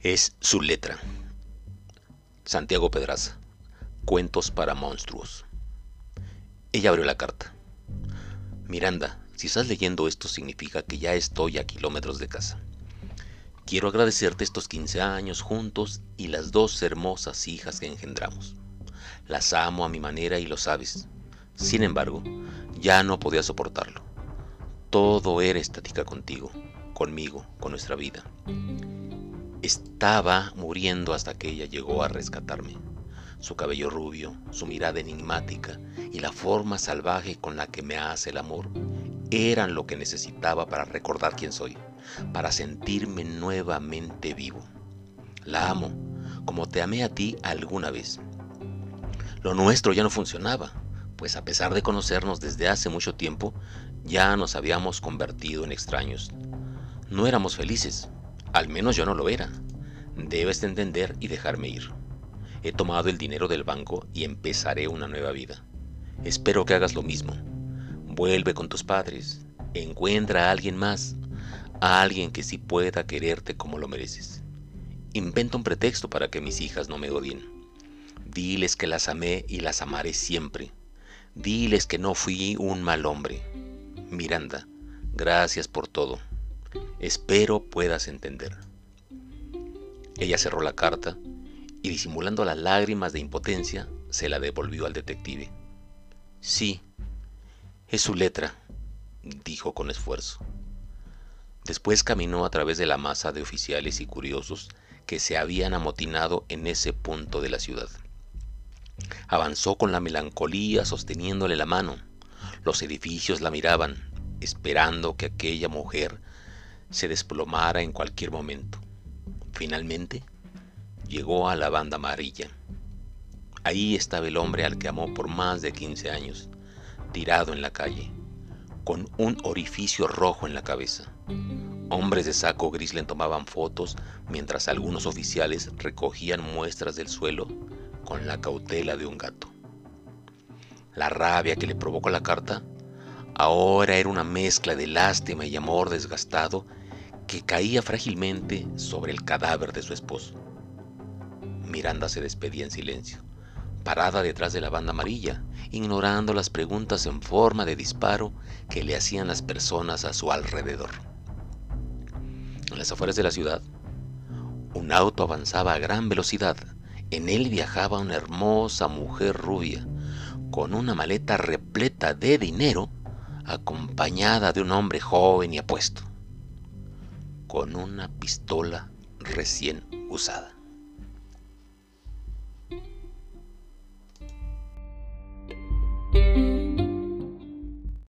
Es su letra. Santiago Pedraza. Cuentos para monstruos. Ella abrió la carta. Miranda, si estás leyendo esto significa que ya estoy a kilómetros de casa. Quiero agradecerte estos 15 años juntos y las dos hermosas hijas que engendramos. Las amo a mi manera y lo sabes. Sin embargo, ya no podía soportarlo. Todo era estática contigo, conmigo, con nuestra vida. Estaba muriendo hasta que ella llegó a rescatarme. Su cabello rubio, su mirada enigmática y la forma salvaje con la que me hace el amor eran lo que necesitaba para recordar quién soy, para sentirme nuevamente vivo. La amo, como te amé a ti alguna vez. Lo nuestro ya no funcionaba, pues a pesar de conocernos desde hace mucho tiempo, ya nos habíamos convertido en extraños. No éramos felices, al menos yo no lo era. Debes de entender y dejarme ir. He tomado el dinero del banco y empezaré una nueva vida. Espero que hagas lo mismo. Vuelve con tus padres. Encuentra a alguien más. A alguien que sí pueda quererte como lo mereces. Inventa un pretexto para que mis hijas no me odien. Diles que las amé y las amaré siempre. Diles que no fui un mal hombre. Miranda, gracias por todo. Espero puedas entender. Ella cerró la carta y disimulando las lágrimas de impotencia, se la devolvió al detective. Sí, es su letra, dijo con esfuerzo. Después caminó a través de la masa de oficiales y curiosos que se habían amotinado en ese punto de la ciudad. Avanzó con la melancolía sosteniéndole la mano. Los edificios la miraban, esperando que aquella mujer se desplomara en cualquier momento. Finalmente, llegó a la banda amarilla. Ahí estaba el hombre al que amó por más de 15 años, tirado en la calle, con un orificio rojo en la cabeza. Hombres de saco gris le tomaban fotos mientras algunos oficiales recogían muestras del suelo con la cautela de un gato. La rabia que le provocó la carta ahora era una mezcla de lástima y amor desgastado que caía frágilmente sobre el cadáver de su esposo. Miranda se despedía en silencio, parada detrás de la banda amarilla, ignorando las preguntas en forma de disparo que le hacían las personas a su alrededor. En las afueras de la ciudad, un auto avanzaba a gran velocidad. En él viajaba una hermosa mujer rubia, con una maleta repleta de dinero, acompañada de un hombre joven y apuesto con una pistola recién usada.